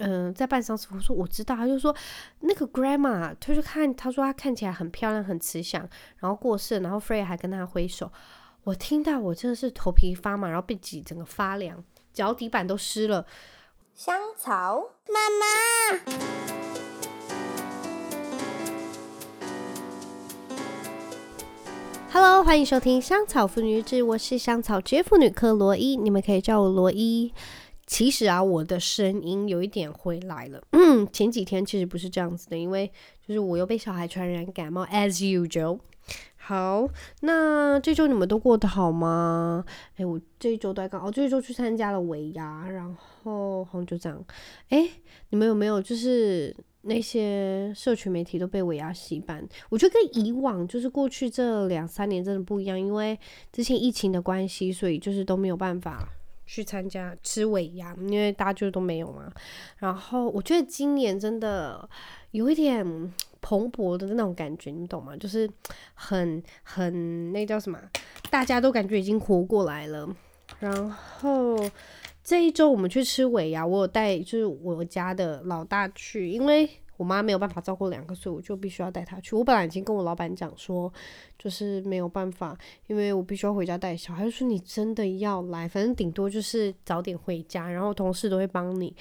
嗯、呃，在办丧事。我说我知道，他就说那个 grandma，他就看，他说他看起来很漂亮，很慈祥，然后过世，然后 Freya 还跟他挥手。我听到我真的是头皮发麻，然后背脊整个发凉，脚底板都湿了。香草妈妈，Hello，欢迎收听香草妇女志，我是香草职业妇女科罗伊，你们可以叫我罗伊。其实啊，我的声音有一点回来了。嗯，前几天其实不是这样子的，因为就是我又被小孩传染感冒，as usual。好，那这周你们都过得好吗？哎，我这一周都在干，哦，这一周去参加了尾牙，然后好像就这样。哎，你们有没有就是那些社群媒体都被尾牙洗版？我觉得跟以往就是过去这两三年真的不一样，因为之前疫情的关系，所以就是都没有办法。去参加吃尾牙，因为大家就都没有嘛。然后我觉得今年真的有一点蓬勃的那种感觉，你懂吗？就是很很那叫什么？大家都感觉已经活过来了。然后这一周我们去吃尾牙，我有带就是我家的老大去，因为。我妈没有办法照顾两个，所以我就必须要带她去。我本来已经跟我老板讲说，就是没有办法，因为我必须要回家带小孩。说你真的要来，反正顶多就是早点回家，然后同事都会帮你。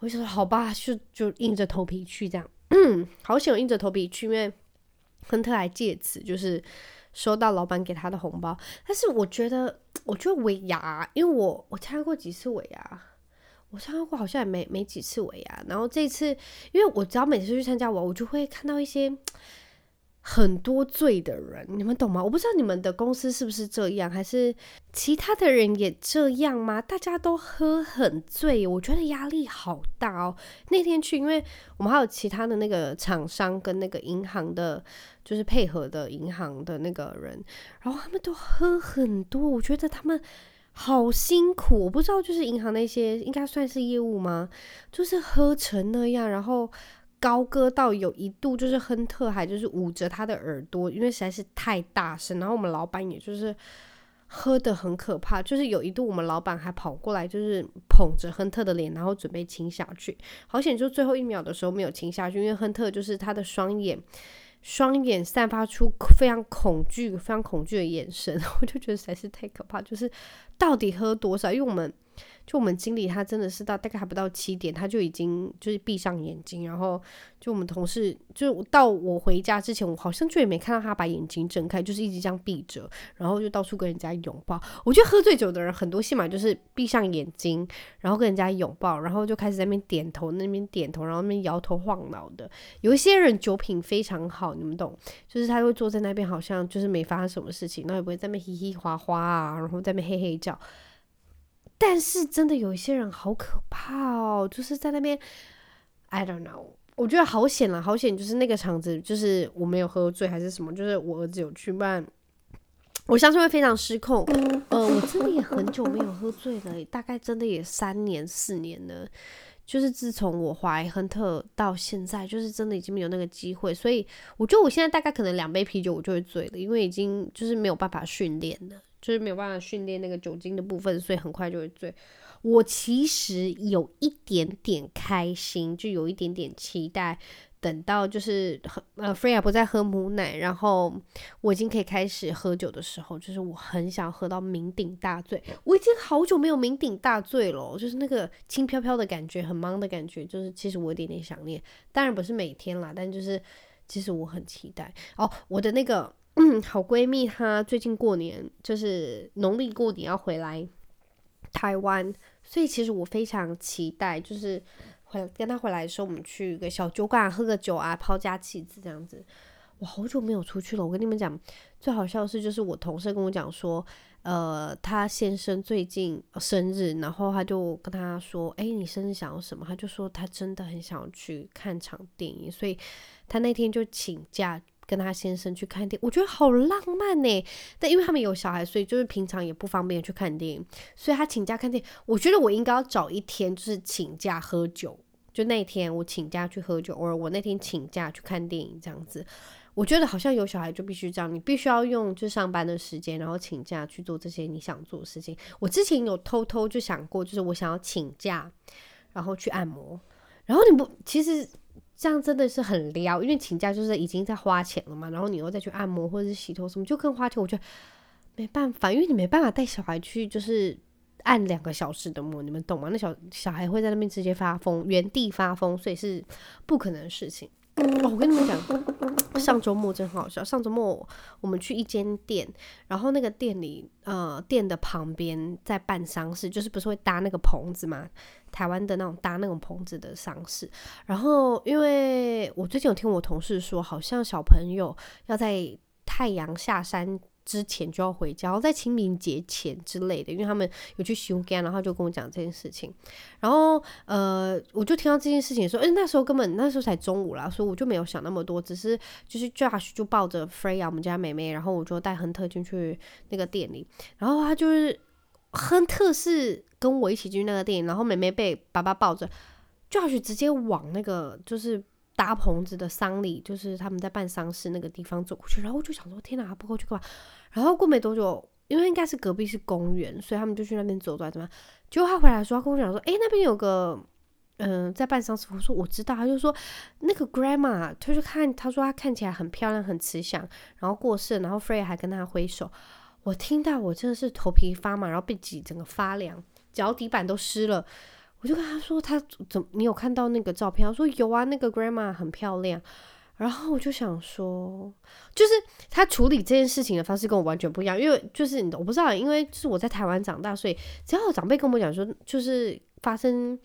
我就说好吧，就就硬着头皮去这样。好险我硬着头皮去，因为亨特还借此就是收到老板给他的红包。但是我觉得，我觉得尾牙，因为我我参加过几次尾牙。我参加过好像也没没几次尾牙，然后这次因为我只要每次去参加我，我就会看到一些很多醉的人，你们懂吗？我不知道你们的公司是不是这样，还是其他的人也这样吗？大家都喝很醉，我觉得压力好大哦。那天去，因为我们还有其他的那个厂商跟那个银行的，就是配合的银行的那个人，然后他们都喝很多，我觉得他们。好辛苦，我不知道，就是银行那些应该算是业务吗？就是喝成那样，然后高歌到有一度就是亨特还就是捂着他的耳朵，因为实在是太大声。然后我们老板也就是喝得很可怕，就是有一度我们老板还跑过来，就是捧着亨特的脸，然后准备亲下去。好险，就最后一秒的时候没有亲下去，因为亨特就是他的双眼。双眼散发出非常恐惧、非常恐惧的眼神，我就觉得实在是太可怕。就是到底喝多少？因为我们。就我们经理，他真的是到大概还不到七点，他就已经就是闭上眼睛，然后就我们同事就到我回家之前，我好像就也没看到他把眼睛睁开，就是一直这样闭着，然后就到处跟人家拥抱。我觉得喝醉酒的人很多，戏码就是闭上眼睛，然后跟人家拥抱，然后就开始在那边点头，那边点头，然后那边摇头晃脑的。有一些人酒品非常好，你们懂，就是他会坐在那边，好像就是没发生什么事情，然后也不会在那边嘻嘻哗哗啊，然后在那边嘿嘿叫。但是真的有一些人好可怕哦，就是在那边，I don't know，我觉得好险啦，好险，就是那个场子，就是我没有喝醉还是什么，就是我儿子有去办，我相信会非常失控。呃，我真的也很久没有喝醉了，大概真的也三年四年了，就是自从我怀亨特到现在，就是真的已经没有那个机会，所以我觉得我现在大概可能两杯啤酒我就会醉了，因为已经就是没有办法训练了。就是没有办法训练那个酒精的部分，所以很快就会醉。我其实有一点点开心，就有一点点期待，等到就是呃，Freya 不再喝母奶，然后我已经可以开始喝酒的时候，就是我很想喝到酩酊大醉。我已经好久没有酩酊大醉了，就是那个轻飘飘的感觉，很忙的感觉，就是其实我有点点想念。当然不是每天啦，但就是其实我很期待哦，我的那个。嗯，好闺蜜她最近过年就是农历过年要回来台湾，所以其实我非常期待，就是回跟她回来的时候，我们去个小酒馆喝个酒啊，抛家弃子这样子。我好久没有出去了，我跟你们讲，最好笑的是，就是我同事跟我讲说，呃，他先生最近生日，然后他就跟他说，哎，你生日想要什么？他就说他真的很想要去看场电影，所以他那天就请假。跟他先生去看电影，我觉得好浪漫呢。但因为他们有小孩，所以就是平常也不方便去看电影，所以他请假看电影。我觉得我应该要找一天，就是请假喝酒。就那天我请假去喝酒，或者我那天请假去看电影这样子。我觉得好像有小孩就必须这样，你必须要用就上班的时间，然后请假去做这些你想做的事情。我之前有偷偷就想过，就是我想要请假，然后去按摩。然后你不，其实这样真的是很撩，因为请假就是已经在花钱了嘛，然后你又再去按摩或者是洗头什么，就更花钱。我觉得没办法，因为你没办法带小孩去，就是按两个小时的摩，你们懂吗？那小小孩会在那边直接发疯，原地发疯，所以是不可能的事情。哦，我跟你们讲，上周末真好笑。上周末我们去一间店，然后那个店里，呃，店的旁边在办丧事，就是不是会搭那个棚子嘛？台湾的那种搭那种棚子的丧事。然后，因为我最近有听我同事说，好像小朋友要在太阳下山之前就要回家，然后在清明节前之类的，因为他们有去休假，然后就跟我讲这件事情。然后呃，我就听到这件事情说，哎，那时候根本那时候才中午啦，所以我就没有想那么多，只是就是 Josh 就抱着 Freya 我们家妹妹，然后我就带亨特进去那个店里，然后他就是亨特是跟我一起进去那个店里，然后妹妹被爸爸抱着，Josh 直接往那个就是。搭棚子的丧礼，就是他们在办丧事那个地方走过去，然后我就想说，天哪，不过去干嘛？然后过没多久，因为应该是隔壁是公园，所以他们就去那边走走，怎么样？结果他回来说，他跟我讲说，诶，那边有个，嗯、在办丧事。我说我知道，他就说那个 grandma，他就看，他说他看起来很漂亮，很慈祥，然后过世，然后 Frey 还跟他挥手。我听到我真的是头皮发麻，然后背脊整个发凉，脚底板都湿了。我就跟他说，他怎？你有看到那个照片？他说有啊，那个 grandma 很漂亮。然后我就想说，就是他处理这件事情的方式跟我完全不一样。因为就是我不知道，因为就是我在台湾长大，所以只要有长辈跟我讲说，就是发生，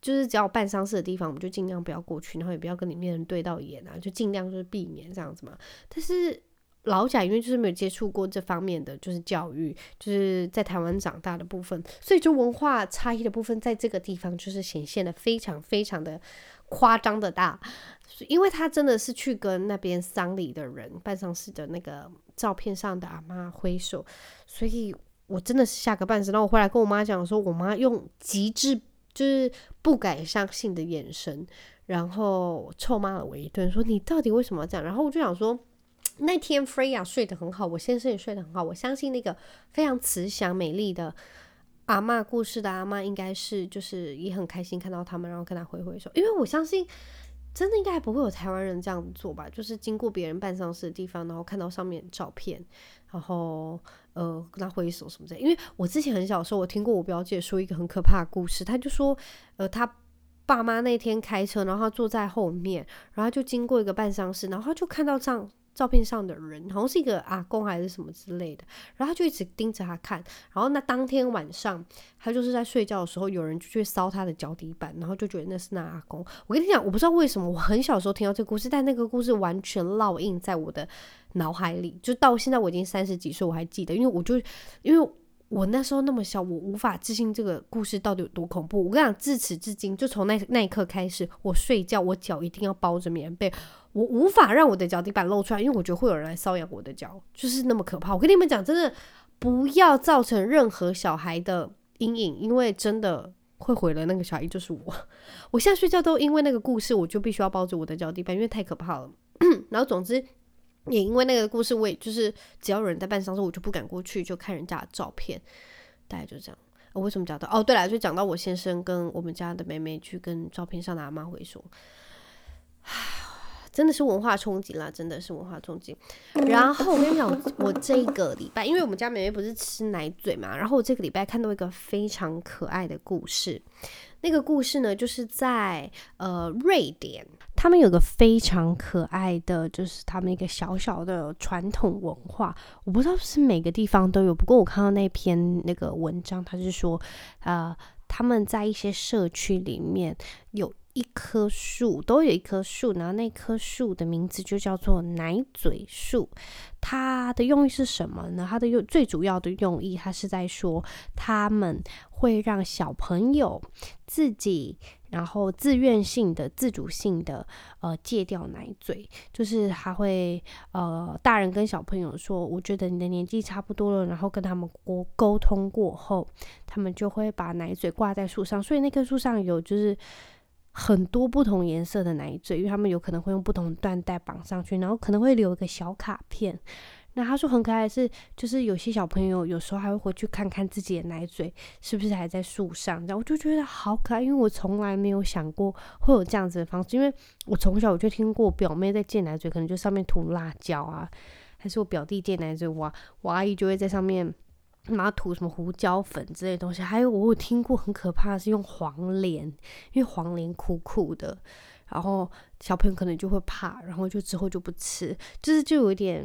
就是只要办丧事的地方，我们就尽量不要过去，然后也不要跟里面人对到眼啊，就尽量就是避免这样子嘛。但是。老贾因为就是没有接触过这方面的就是教育，就是在台湾长大的部分，所以就文化差异的部分，在这个地方就是显现的非常非常的夸张的大，因为他真的是去跟那边丧礼的人办丧事的那个照片上的阿妈挥手，所以我真的是吓个半死。然后我回来跟我妈讲说，我妈用极致就是不敢相信的眼神，然后臭骂了我一顿，说你到底为什么要这样？然后我就想说。那天 Freya 睡得很好，我先生也睡得很好。我相信那个非常慈祥美丽的阿嬷，故事的阿嬷应该是就是也很开心看到他们，然后跟他挥挥手。因为我相信真的应该不会有台湾人这样做吧，就是经过别人办丧事的地方，然后看到上面照片，然后呃跟他挥手什么的。因为我之前很小的时候，我听过我表姐说一个很可怕的故事，他就说呃他爸妈那天开车，然后他坐在后面，然后就经过一个办丧事，然后他就看到这样。照片上的人好像是一个阿公还是什么之类的，然后他就一直盯着他看。然后那当天晚上，他就是在睡觉的时候，有人就去烧他的脚底板，然后就觉得那是那阿公。我跟你讲，我不知道为什么，我很小时候听到这个故事，但那个故事完全烙印在我的脑海里，就到现在我已经三十几岁，我还记得，因为我就因为。我那时候那么小，我无法置信这个故事到底有多恐怖。我跟你讲，自此至今，就从那那一刻开始，我睡觉我脚一定要包着棉被，我无法让我的脚底板露出来，因为我觉得会有人来搔痒我的脚，就是那么可怕。我跟你们讲，真的不要造成任何小孩的阴影，因为真的会毁了那个小孩，就是我。我现在睡觉都因为那个故事，我就必须要抱着我的脚底板，因为太可怕了。然后总之。也因为那个故事，我也就是只要有人在办丧事，我就不敢过去，就看人家的照片，大概就这样。我、为什么讲到？哦，对了，就讲到我先生跟我们家的妹妹去跟照片上的阿妈会说，真的是文化冲击啦，真的是文化冲击。然后我跟你讲，我这个礼拜，因为我们家妹妹不是吃奶嘴嘛，然后我这个礼拜看到一个非常可爱的故事。那个故事呢，就是在呃瑞典，他们有个非常可爱的，就是他们一个小小的传统文化。我不知道是每个地方都有，不过我看到那篇那个文章，他是说，呃，他们在一些社区里面有。一棵树都有一棵树，然后那棵树的名字就叫做奶嘴树。它的用意是什么呢？它的用最主要的用意，它是在说他们会让小朋友自己，然后自愿性的、自主性的，呃，戒掉奶嘴。就是他会呃，大人跟小朋友说，我觉得你的年纪差不多了，然后跟他们沟沟通过后，他们就会把奶嘴挂在树上。所以那棵树上有就是。很多不同颜色的奶嘴，因为他们有可能会用不同缎带绑上去，然后可能会留一个小卡片，那他说很可爱的是，就是有些小朋友有时候还会回去看看自己的奶嘴是不是还在树上，这样我就觉得好可爱，因为我从来没有想过会有这样子的方式，因为我从小我就听过表妹在借奶嘴，可能就上面涂辣椒啊，还是我表弟借奶嘴，我我阿姨就会在上面拿涂什么胡椒粉之类东西，还有我有听过很可怕的是用黄连，因为黄连苦苦的，然后小朋友可能就会怕，然后就之后就不吃，就是就有一点。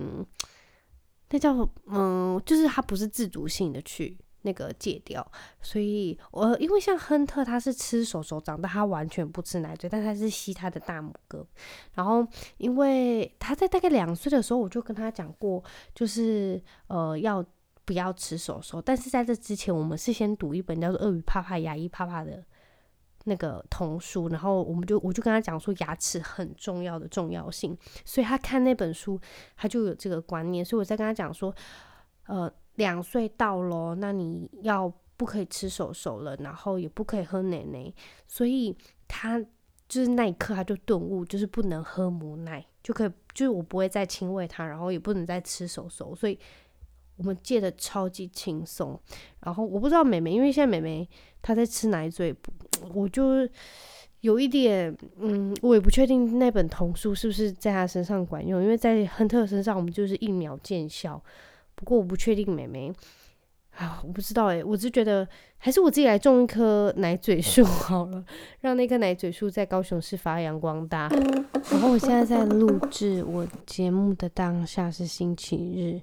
那叫嗯，就是他不是自主性的去那个戒掉，所以我因为像亨特他是吃手手长大，他完全不吃奶嘴，但他是吸他的大拇哥。然后因为他在大概两岁的时候，我就跟他讲过，就是呃要不要吃手手。但是在这之前，我们是先读一本叫做《鳄鱼怕怕，牙医怕怕》的。那个童书，然后我们就我就跟他讲说牙齿很重要的重要性，所以他看那本书，他就有这个观念。所以我在跟他讲说，呃，两岁到咯，那你要不可以吃手手了，然后也不可以喝奶奶，所以他就是那一刻他就顿悟，就是不能喝母奶，就可以就是我不会再亲喂他，然后也不能再吃手手，所以。我们戒的超级轻松，然后我不知道妹妹，因为现在妹妹她在吃奶嘴，我就有一点，嗯，我也不确定那本童书是不是在她身上管用，因为在亨特身上我们就是一秒见效。不过我不确定妹妹，啊，我不知道诶，我只觉得还是我自己来种一棵奶嘴树好了，让那棵奶嘴树在高雄市发扬光大。然后我现在在录制我节目的当下是星期日。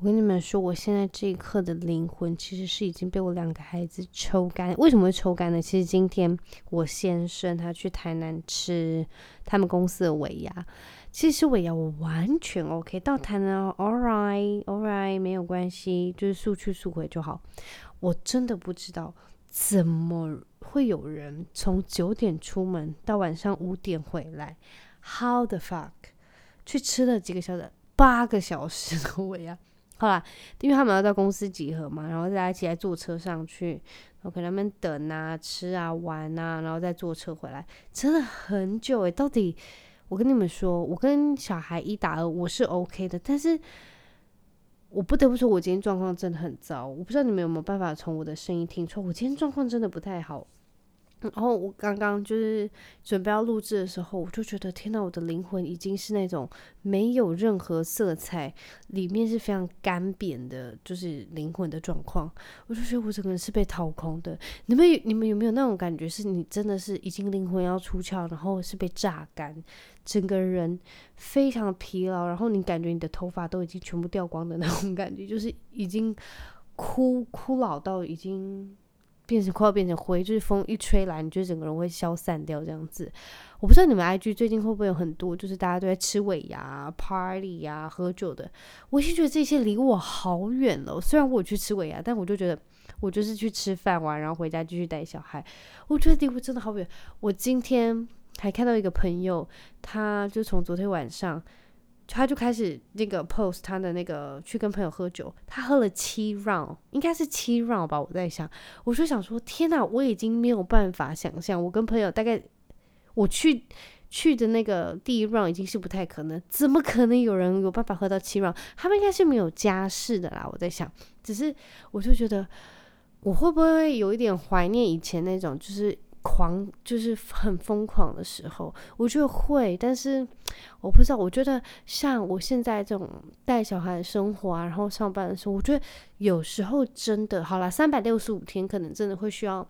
我跟你们说，我现在这一刻的灵魂其实是已经被我两个孩子抽干。为什么会抽干呢？其实今天我先生他去台南吃他们公司的尾牙，其实尾牙我完全 OK。到台南，all right，all right，没有关系，就是速去速回就好。我真的不知道怎么会有人从九点出门到晚上五点回来，how the fuck，去吃了几个小时，八个小时的尾牙。好啦，因为他们要到公司集合嘛，然后大家一起来坐车上去，然后给他们等啊、吃啊、玩啊，然后再坐车回来，真的很久诶。到底我跟你们说，我跟小孩一打二，我是 OK 的，但是我不得不说，我今天状况真的很糟。我不知道你们有没有办法从我的声音听出，我今天状况真的不太好。然后我刚刚就是准备要录制的时候，我就觉得天呐，我的灵魂已经是那种没有任何色彩，里面是非常干瘪的，就是灵魂的状况。我就觉得我整个人是被掏空的。你们你们有没有那种感觉，是你真的是已经灵魂要出窍，然后是被榨干，整个人非常疲劳，然后你感觉你的头发都已经全部掉光的那种感觉，就是已经枯枯老到已经。变成快要变成灰，就是风一吹来，你觉得整个人会消散掉这样子。我不知道你们 IG 最近会不会有很多，就是大家都在吃尾牙、party 呀、喝酒的。我已经觉得这些离我好远了。虽然我去吃尾牙，但我就觉得我就是去吃饭玩，然后回家继续带小孩。我觉得离我真的好远。我今天还看到一个朋友，他就从昨天晚上。他就开始那个 post 他的那个去跟朋友喝酒，他喝了七 round，应该是七 round 吧。我在想，我就想说，天哪，我已经没有办法想象，我跟朋友大概我去去的那个第一 round 已经是不太可能，怎么可能有人有办法喝到七 round？他们应该是没有家室的啦。我在想，只是我就觉得，我会不会有一点怀念以前那种，就是。狂就是很疯狂的时候，我觉得会，但是我不知道。我觉得像我现在这种带小孩的生活啊，然后上班的时候，我觉得有时候真的好啦，三百六十五天可能真的会需要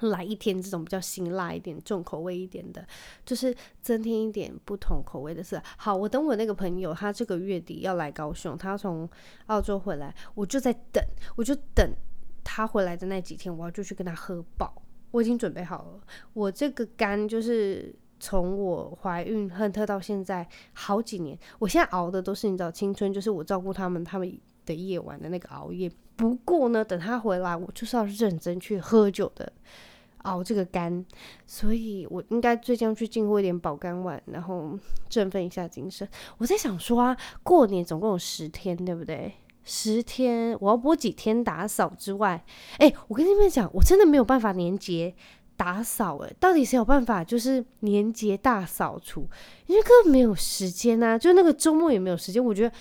来一天这种比较辛辣一点、重口味一点的，就是增添一点不同口味的事。好，我等我那个朋友，他这个月底要来高雄，他从澳洲回来，我就在等，我就等他回来的那几天，我要就去跟他喝爆。我已经准备好了，我这个肝就是从我怀孕亨特到现在好几年，我现在熬的都是你知道青春，就是我照顾他们他们的夜晚的那个熬夜。不过呢，等他回来，我就是要认真去喝酒的熬这个肝，所以我应该最近要去进货一点保肝丸，然后振奋一下精神。我在想说啊，过年总共有十天，对不对？十天，我要播几天打扫之外，哎、我跟你们讲，我真的没有办法年节打扫，哎，到底谁有办法就是年节大扫除？因为根本没有时间呐、啊，就那个周末也没有时间。我觉得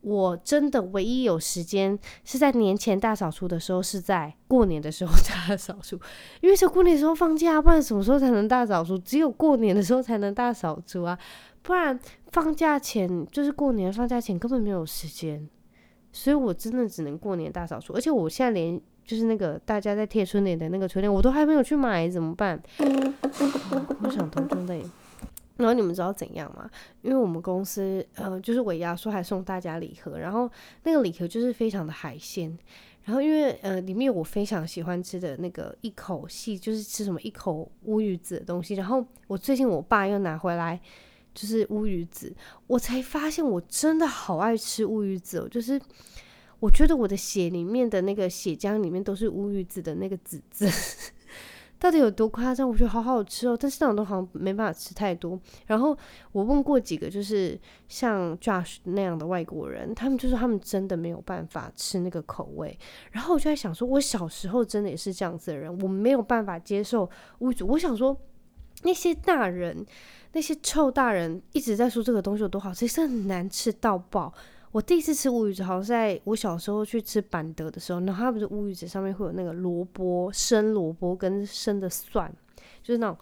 我真的唯一有时间是在年前大扫除的时候，是在过年的时候大扫除，因为是过年的时候放假，不然什么时候才能大扫除？只有过年的时候才能大扫除啊，不然放假前就是过年放假前根本没有时间，所以我真的只能过年大扫除，而且我现在连就是那个大家在贴春联的那个春联我都还没有去买，怎么办？我想通真的。然后你们知道怎样吗？因为我们公司呃，就是尾牙说还送大家礼盒，然后那个礼盒就是非常的海鲜，然后因为呃里面有我非常喜欢吃的那个一口细，就是吃什么一口乌鱼子的东西，然后我最近我爸又拿回来就是乌鱼子，我才发现我真的好爱吃乌鱼子哦，就是我觉得我的血里面的那个血浆里面都是乌鱼子的那个籽籽。到底有多夸张？我觉得好好吃哦，但是那种东西好像没办法吃太多。然后我问过几个，就是像 Josh 那样的外国人，他们就说他们真的没有办法吃那个口味。然后我就在想说，我小时候真的也是这样子的人，我没有办法接受乌鱼。我想说，那些大人，那些臭大人一直在说这个东西有多好吃，是很难吃到爆。我第一次吃乌鱼子，好像在我小时候去吃板德的时候，然后它不是乌鱼子上面会有那个萝卜、生萝卜跟生的蒜，就是那种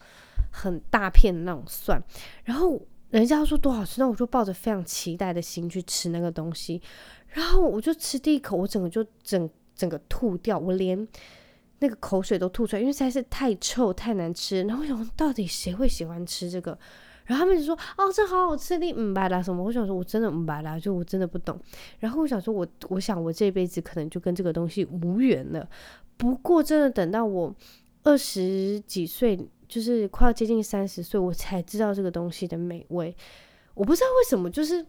很大片的那种蒜。然后人家说多好吃，那我就抱着非常期待的心去吃那个东西。然后我就吃第一口，我整个就整整个吐掉，我连那个口水都吐出来，因为实在是太臭太难吃。然后我想，到底谁会喜欢吃这个？然后他们就说：“哦，这好好吃，你唔白啦什么？”我想说，我真的唔白啦，就我真的不懂。然后我想说我，我我想我这辈子可能就跟这个东西无缘了。不过，真的等到我二十几岁，就是快要接近三十岁，我才知道这个东西的美味。我不知道为什么，就是。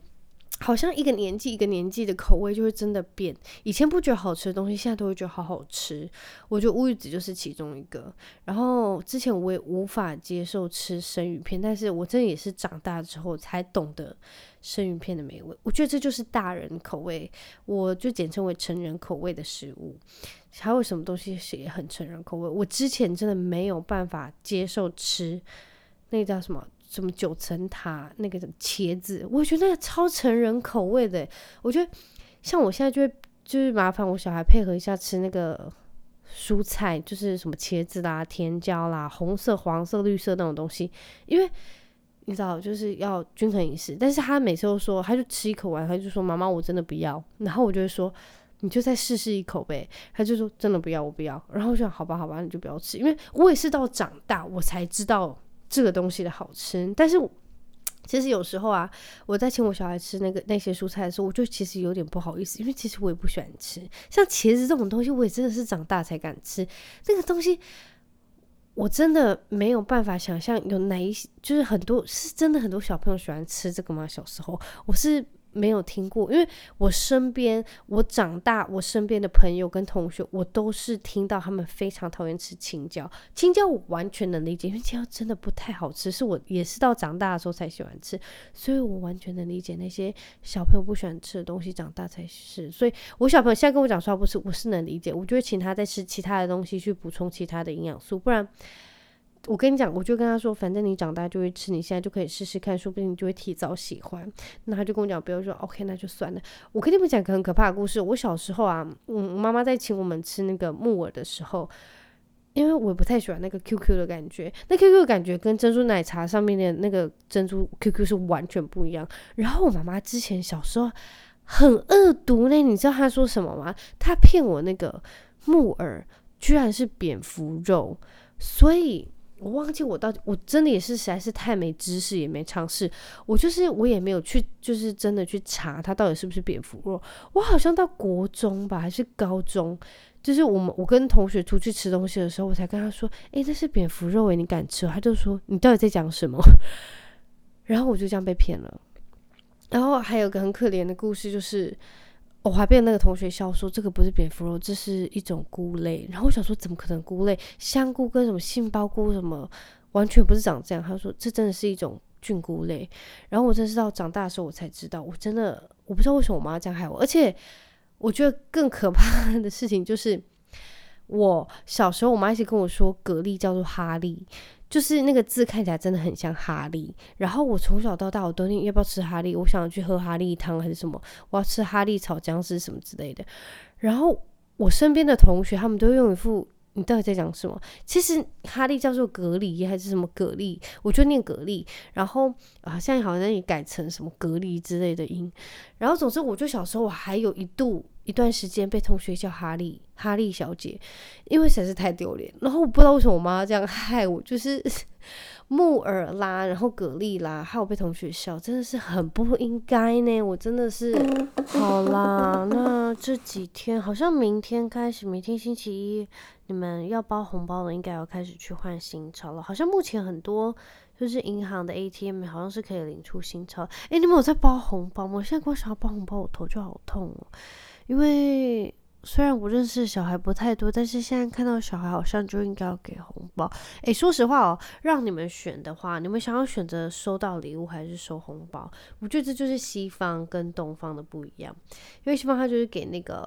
好像一个年纪一个年纪的口味就会真的变，以前不觉得好吃的东西，现在都会觉得好好吃。我觉得乌鱼子就是其中一个。然后之前我也无法接受吃生鱼片，但是我真的也是长大之后才懂得生鱼片的美味。我觉得这就是大人口味，我就简称为成人口味的食物。还有什么东西是也很成人口味？我之前真的没有办法接受吃那叫什么？什么九层塔那个茄子，我觉得那个超成人口味的。我觉得像我现在就会就是麻烦我小孩配合一下吃那个蔬菜，就是什么茄子啦、甜椒啦、红色、黄色、绿色那种东西，因为你知道就是要均衡饮食。但是他每次都说，他就吃一口完，他就说妈妈我真的不要。然后我就会说你就再试试一口呗。他就说真的不要，我不要。然后我就想好吧好吧，你就不要吃，因为我也是到长大我才知道。这个东西的好吃，但是 其实有时候啊，我在请我小孩吃那个那些蔬菜的时候，我就其实有点不好意思，因为其实我也不喜欢吃，像茄子这种东西，我也真的是长大才敢吃。那个东西，我真的没有办法想象有哪一些，就是很多是真的很多小朋友喜欢吃这个吗？小时候我是。没有听过，因为我身边，我长大，我身边的朋友跟同学，我都是听到他们非常讨厌吃青椒。青椒我完全能理解，因为青椒真的不太好吃，是我也是到长大的时候才喜欢吃，所以我完全能理解那些小朋友不喜欢吃的东西，长大才是。所以我小朋友现在跟我讲说不是，我是能理解，我就会请他再吃其他的东西去补充其他的营养素，不然。我跟你讲，我就跟他说，反正你长大就会吃，你现在就可以试试看，说不定你就会提早喜欢。那他就跟我讲，不要说 OK，那就算了。我跟你们讲个很可怕的故事。我小时候啊，嗯，妈妈在请我们吃那个木耳的时候，因为我不太喜欢那个 QQ 的感觉，那 QQ 的感觉跟珍珠奶茶上面的那个珍珠 QQ 是完全不一样。然后我妈妈之前小时候很恶毒呢，你知道她说什么吗？她骗我那个木耳居然是蝙蝠肉，所以。我忘记我到底，我真的也是实在是太没知识，也没尝试。我就是我也没有去，就是真的去查它到底是不是蝙蝠肉。我好像到国中吧，还是高中，就是我们我跟同学出去吃东西的时候，我才跟他说：“诶，这是蝙蝠肉诶，你敢吃？”他就说：“你到底在讲什么？” 然后我就这样被骗了。然后还有个很可怜的故事，就是。我还被那个同学笑说，这个不是蝙蝠肉，这是一种菇类。然后我想说，怎么可能菇类？香菇跟什么杏鲍菇什么，完全不是长这样。他说，这真的是一种菌菇类。然后我真是到长大的时候我才知道，我真的我不知道为什么我妈这样害我。而且我觉得更可怕的事情就是，我小时候我妈一直跟我说蛤蜊叫做哈利，就是那个字看起来真的很像哈利。然后我从小到大我都念要不要吃哈利，我想去喝哈利汤还是什么，我要吃哈利炒姜丝什么之类的。然后我身边的同学他们都用一副。你到底在讲什么？其实哈利叫做蛤蜊还是什么蛤蜊？我就念蛤蜊。然后啊，现在好像也改成什么蛤蜊之类的音。然后总之，我就小时候我还有一度一段时间被同学叫哈利，哈利小姐，因为实在是太丢脸。然后我不知道为什么我妈这样害我，就是。木耳啦，然后蛤蜊啦，还有被同学笑，真的是很不应该呢。我真的是，好啦，那这几天好像明天开始，明天星期一，你们要包红包了，应该要开始去换新钞了。好像目前很多就是银行的 ATM 好像是可以领出新钞。哎，你们有在包红包吗？我现在光想要包红包，我头就好痛哦，因为。虽然我认识小孩不太多，但是现在看到小孩好像就应该要给红包。诶，说实话哦，让你们选的话，你们想要选择收到礼物还是收红包？我觉得这就是西方跟东方的不一样，因为西方他就是给那个。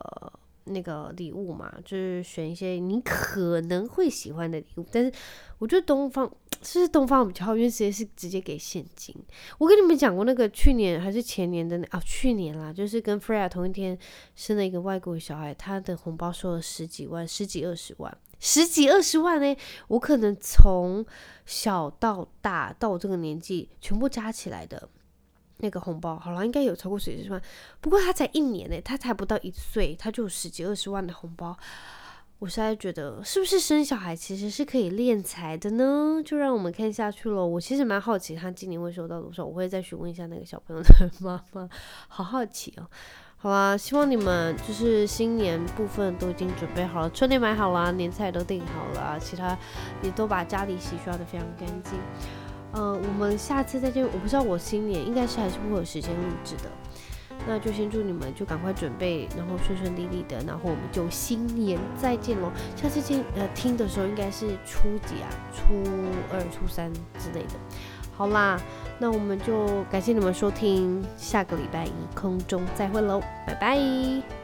那个礼物嘛，就是选一些你可能会喜欢的礼物，但是我觉得东方是不是东方比较好，因为直接是直接给现金。我跟你们讲过那个去年还是前年的那啊，去年啦，就是跟 Freya 同一天生了一个外国小孩，他的红包收了十几万，十几二十万，十几二十万呢。我可能从小到大到我这个年纪，全部加起来的。那个红包好了，应该有超过十几万。不过他才一年呢，他才不到一岁，他就有十几二十万的红包。我实在觉得，是不是生小孩其实是可以敛财的呢？就让我们看下去喽。我其实蛮好奇，他今年会收到多少？我会再询问一下那个小朋友的 妈妈，好好奇哦。好啦，希望你们就是新年部分都已经准备好了，春联买好了，年菜都订好了，其他也都把家里洗刷得非常干净。呃，我们下次再见。我不知道我新年应该是还是会有时间录制的，那就先祝你们就赶快准备，然后顺顺利利的，然后我们就新年再见喽。下次见，呃，听的时候应该是初几啊？初二、初三之类的。好啦，那我们就感谢你们收听，下个礼拜一空中再会喽，拜拜。